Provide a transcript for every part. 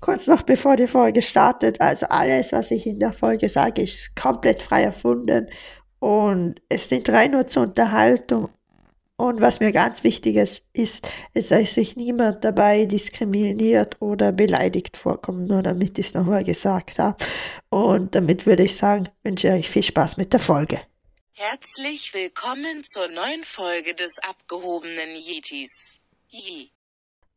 kurz noch bevor die Folge startet. Also alles, was ich in der Folge sage, ist komplett frei erfunden und es dient rein nur zur Unterhaltung. Und was mir ganz wichtig ist, ist, es soll sich niemand dabei diskriminiert oder beleidigt vorkommen, nur damit ich es nochmal gesagt habe. Und damit würde ich sagen, wünsche ich euch viel Spaß mit der Folge. Herzlich willkommen zur neuen Folge des abgehobenen Yetis. Yi.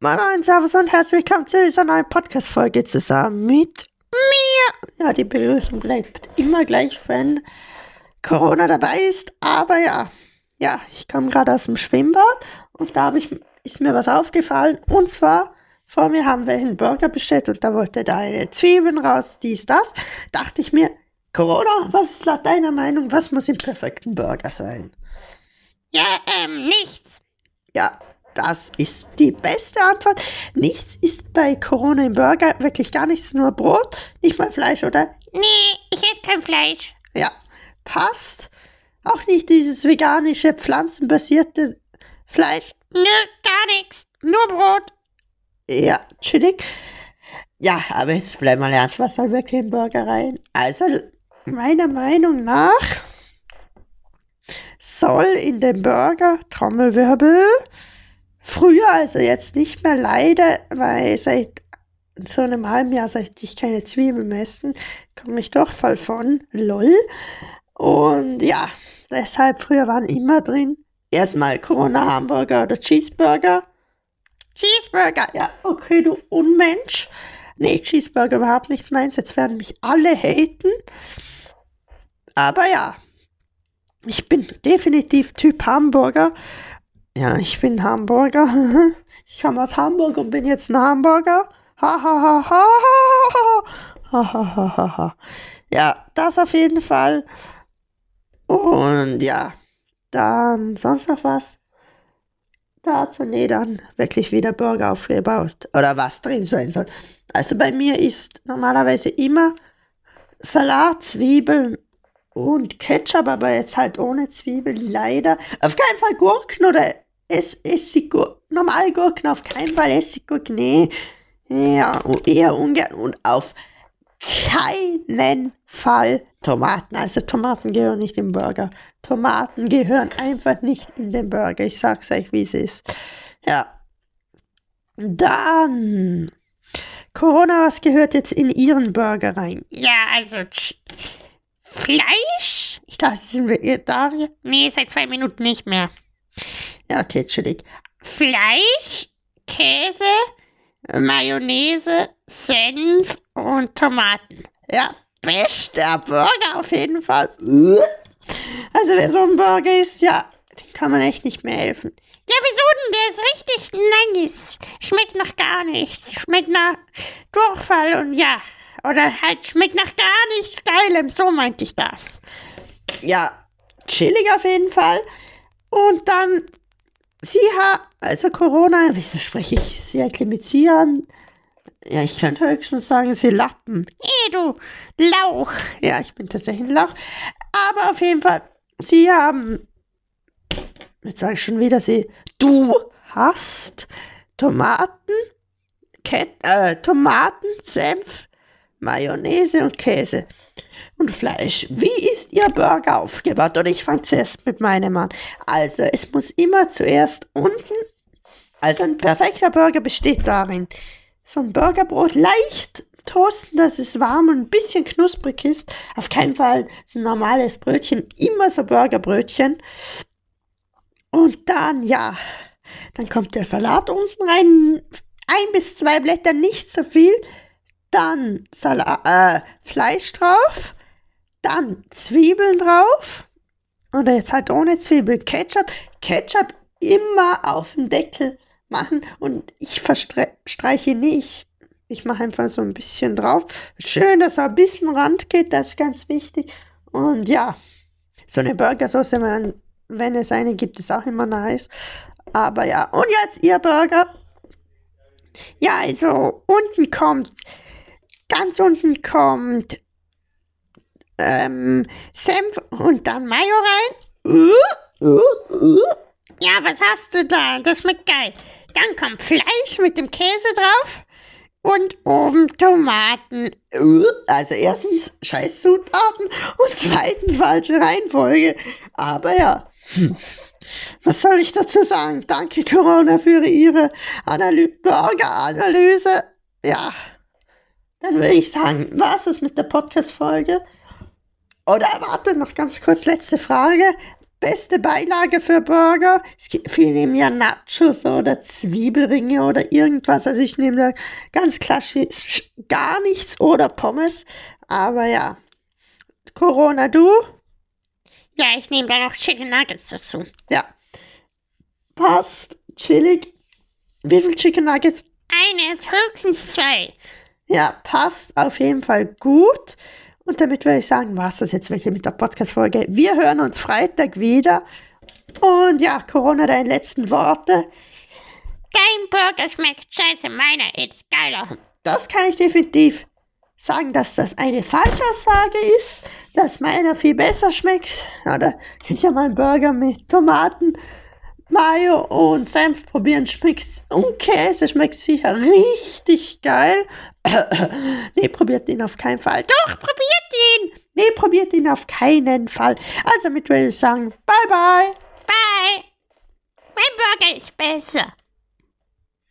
Moin Moin, Servus und herzlich willkommen zu dieser neuen Podcast-Folge zusammen mit mir. Ja, die Begrüßung bleibt immer gleich, wenn Corona dabei ist, aber ja, ja, ich komme gerade aus dem Schwimmbad und da ich, ist mir was aufgefallen und zwar vor mir haben wir einen Burger bestellt und da wollte da eine Zwiebeln raus, dies, das. Dachte ich mir, Corona, was ist laut deiner Meinung, was muss im perfekten Burger sein? Ja, ähm, nichts. Ja, das ist die beste Antwort. Nichts ist bei Corona im Burger, wirklich gar nichts, nur Brot, nicht mal Fleisch, oder? Nee, ich esse kein Fleisch. Ja, passt. Auch nicht dieses veganische, pflanzenbasierte Fleisch. Nö, gar nichts. Nur Brot. Ja, chillig. Ja, aber jetzt bleiben wir ernst, was soll wirklich in Burger rein? Also, meiner Meinung nach soll in dem Burger Trommelwirbel Früher, also jetzt nicht mehr leider, weil seit so einem halben Jahr, seit ich keine Zwiebeln mehr essen, komme ich doch voll von. Lol. Und ja, deshalb früher waren immer drin erstmal Corona Hamburger oder Cheeseburger. Cheeseburger, ja, okay, du Unmensch. Nee, Cheeseburger überhaupt nicht meins. Jetzt werden mich alle haten. Aber ja, ich bin definitiv Typ Hamburger. Ja, ich bin Hamburger. Ich komme aus Hamburg und bin jetzt ein Hamburger. Ha ha ha ha ha ha ha ha ha. Ja, das auf jeden Fall. Und ja, dann sonst noch was? Dazu, nee, dann wirklich wieder Burger aufgebaut. Oder was drin sein soll. Also bei mir ist normalerweise immer Salat, Zwiebeln und Ketchup, aber jetzt halt ohne Zwiebeln, leider. Auf keinen Fall Gurken oder es Essiggurken, normal Gurken, auf keinen Fall Essiggurken, nee. Ja, eher ungern und auf keinen Fall Tomaten. Also Tomaten gehören nicht im Burger. Tomaten gehören einfach nicht in den Burger. Ich sag's euch, wie es ist. Ja. Dann. Corona, was gehört jetzt in Ihren Burger rein? Ja, also Fleisch? Ich dachte, sind wir Vegetarier? Nee, seit zwei Minuten nicht mehr. Ja, chillig. Fleisch, Käse, Mayonnaise, Senf und Tomaten. Ja, bester Burger auf jeden Fall. Also wer so ein Burger ist, ja, dem kann man echt nicht mehr helfen. Ja, wieso denn? Der ist richtig nice. Schmeckt nach gar nichts. Schmeckt nach Durchfall und ja. Oder halt schmeckt nach gar nichts Geilem. So meinte ich das. Ja, chillig auf jeden Fall. Und dann Sie haben, also Corona, wieso spreche ich Sie akklimatieren? Ja, ich könnte höchstens sagen, Sie lappen. Eh, du Lauch. Ja, ich bin tatsächlich ein Lauch. Aber auf jeden Fall, Sie haben, jetzt sage ich schon wieder Sie, du hast Tomaten, Ket äh, Tomaten, Senf, Mayonnaise und Käse und Fleisch. Wie ist Ihr Burger aufgebaut? Oder ich fange zuerst mit meinem an. Also, es muss immer zuerst unten, also ein perfekter Burger besteht darin, so ein Burgerbrot leicht toasten, dass es warm und ein bisschen knusprig ist. Auf keinen Fall so ein normales Brötchen, immer so Burgerbrötchen. Und dann, ja, dann kommt der Salat unten rein. Ein bis zwei Blätter, nicht so viel. Dann Salat, äh, Fleisch drauf dann Zwiebeln drauf. Oder jetzt halt ohne Zwiebeln. Ketchup. Ketchup immer auf den Deckel machen. Und ich verstreiche nicht. Ich mache einfach so ein bisschen drauf. Schön, dass er ein bisschen Rand geht. Das ist ganz wichtig. Und ja, so eine Burgersauce, wenn, wenn es eine gibt, ist auch immer nice. Aber ja, und jetzt ihr Burger. Ja, also unten kommt, ganz unten kommt ähm, Senf und dann Mayo rein. Ja, was hast du da? Das schmeckt geil. Dann kommt Fleisch mit dem Käse drauf. Und oben Tomaten. Also erstens scheiß Zutaten und zweitens falsche Reihenfolge. Aber ja, was soll ich dazu sagen? Danke Corona für Ihre Analy Burger-Analyse. Ja, dann würde ich sagen, was ist mit der Podcast-Folge? Oder warte, noch ganz kurz, letzte Frage. Beste Beilage für Burger? Es gibt, viele nehmen ja Nachos oder Zwiebelringe oder irgendwas. Also ich nehme da ganz klassisch gar nichts oder Pommes. Aber ja, Corona, du? Ja, ich nehme da noch Chicken Nuggets dazu. Ja. Passt. Chillig. Wie viel Chicken Nuggets? Eines, höchstens zwei. Ja, passt auf jeden Fall gut. Und damit würde ich sagen, war es das jetzt wirklich mit der Podcast-Folge. Wir hören uns Freitag wieder. Und ja, Corona, deine letzten Worte. Dein Burger schmeckt scheiße, meiner ist geiler. Das kann ich definitiv sagen, dass das eine Falschaussage ist, dass meiner viel besser schmeckt. Oder kann ich ja mal einen Burger mit Tomaten, Mayo und Senf probieren. Schmeckt und Käse schmeckt sicher richtig geil. nee, probiert ihn auf keinen Fall. Doch, probiert ihn. Nee, probiert ihn auf keinen Fall. Also damit würde ich sagen, bye bye. Bye. Mein Burger ist besser.